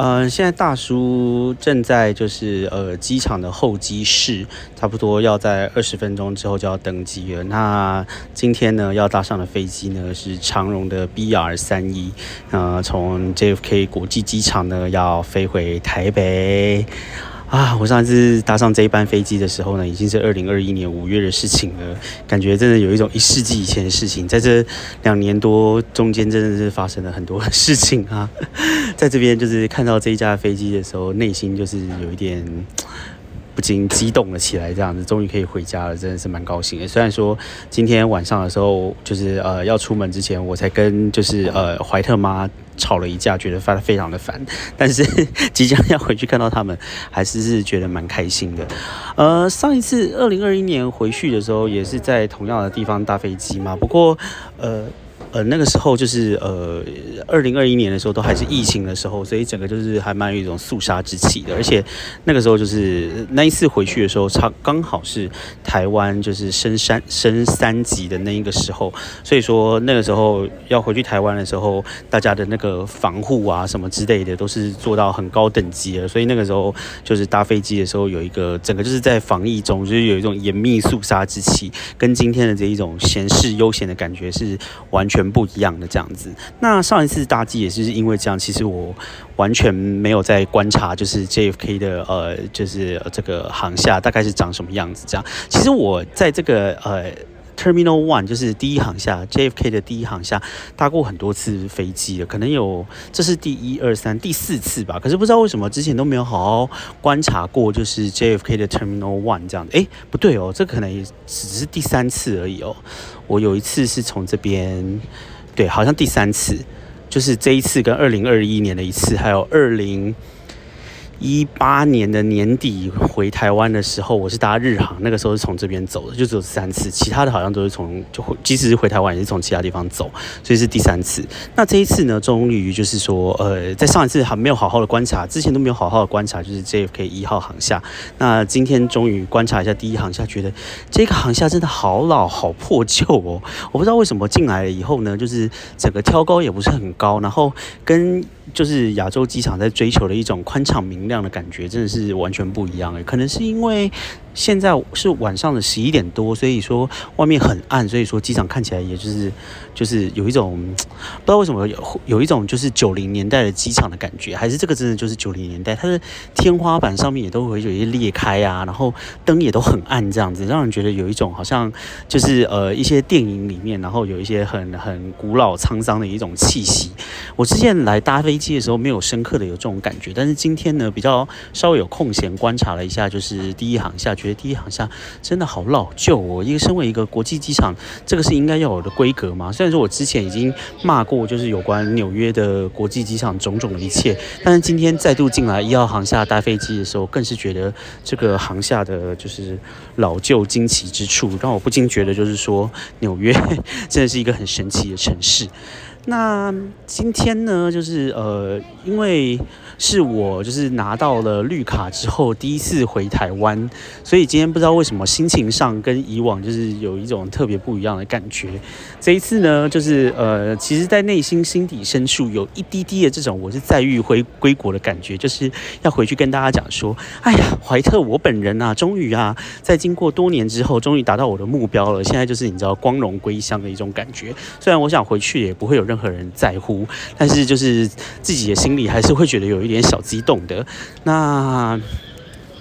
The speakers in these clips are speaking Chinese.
嗯，现在大叔正在就是呃机场的候机室，差不多要在二十分钟之后就要登机了。那今天呢要搭上的飞机呢是长荣的 BR 三一，呃，从 JFK 国际机场呢要飞回台北。啊，我上次搭上这一班飞机的时候呢，已经是二零二一年五月的事情了，感觉真的有一种一世纪以前的事情。在这两年多中间，真的是发生了很多事情啊。在这边就是看到这一架飞机的时候，内心就是有一点。不禁激动了起来，这样子终于可以回家了，真的是蛮高兴的。虽然说今天晚上的时候，就是呃要出门之前，我才跟就是呃怀特妈吵了一架，觉得发的非常的烦。但是即将要回去看到他们，还是是觉得蛮开心的。呃，上一次二零二一年回去的时候，也是在同样的地方搭飞机嘛，不过呃。呃，那个时候就是呃，二零二一年的时候都还是疫情的时候，所以整个就是还蛮有一种肃杀之气的。而且那个时候就是那一次回去的时候，差刚好是台湾就是升三升三级的那一个时候，所以说那个时候要回去台湾的时候，大家的那个防护啊什么之类的都是做到很高等级的。所以那个时候就是搭飞机的时候，有一个整个就是在防疫中，就是有一种严密肃杀之气，跟今天的这一种闲适悠闲的感觉是完全。全不一样的这样子。那上一次大机也是因为这样，其实我完全没有在观察，就是 JFK 的呃，就是这个行下大概是长什么样子。这样，其实我在这个呃 Terminal One，就是第一航厦 JFK 的第一航厦搭过很多次飞机了，可能有这是第一二三第四次吧。可是不知道为什么之前都没有好好观察过，就是 JFK 的 Terminal One 这样。哎，不对哦，这可能也只是第三次而已哦。我有一次是从这边，对，好像第三次，就是这一次跟二零二一年的一次，还有二零。一八年的年底回台湾的时候，我是搭日航，那个时候是从这边走的，就只有三次，其他的好像都是从就回，即使是回台湾也是从其他地方走，所以是第三次。那这一次呢，终于就是说，呃，在上一次还没有好好的观察，之前都没有好好的观察，就是 JFK 一号航厦。那今天终于观察一下第一航厦，觉得这个航厦真的好老好破旧哦。我不知道为什么进来了以后呢，就是整个挑高也不是很高，然后跟。就是亚洲机场在追求的一种宽敞明亮的感觉，真的是完全不一样诶。可能是因为。现在是晚上的十一点多，所以说外面很暗，所以说机场看起来也就是就是有一种不知道为什么有有一种就是九零年代的机场的感觉，还是这个真的就是九零年代，它的天花板上面也都会有一些裂开啊，然后灯也都很暗，这样子让人觉得有一种好像就是呃一些电影里面，然后有一些很很古老沧桑的一种气息。我之前来搭飞机的时候没有深刻的有这种感觉，但是今天呢比较稍微有空闲观察了一下，就是第一航下觉得。第一航厦真的好老旧哦！一个身为一个国际机场，这个是应该要有的规格嘛？虽然说我之前已经骂过，就是有关纽约的国际机场种种的一切，但是今天再度进来一号航厦搭飞机的时候，更是觉得这个航厦的就是老旧惊奇之处，让我不禁觉得就是说，纽约真的是一个很神奇的城市。那今天呢，就是呃，因为是我就是拿到了绿卡之后第一次回台湾，所以今天不知道为什么心情上跟以往就是有一种特别不一样的感觉。这一次呢，就是呃，其实，在内心心底深处有一滴滴的这种我是在欲回归国的感觉，就是要回去跟大家讲说，哎呀，怀特，我本人啊，终于啊，在经过多年之后，终于达到我的目标了。现在就是你知道光荣归乡的一种感觉。虽然我想回去也不会有任何何人在乎，但是就是自己的心里还是会觉得有一点小激动的。那。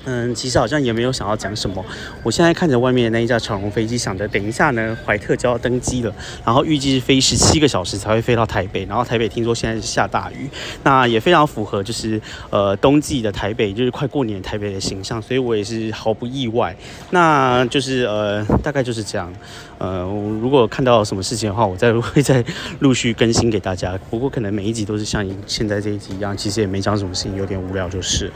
嗯，其实好像也没有想要讲什么。我现在看着外面的那一架长龙飞机，想着等一下呢，怀特就要登机了，然后预计是飞十七个小时才会飞到台北。然后台北听说现在是下大雨，那也非常符合就是呃冬季的台北，就是快过年台北的形象，所以我也是毫不意外。那就是呃大概就是这样。呃，如果看到什么事情的话，我再会再陆续更新给大家。不过可能每一集都是像现在这一集一样，其实也没讲什么事情，有点无聊就是。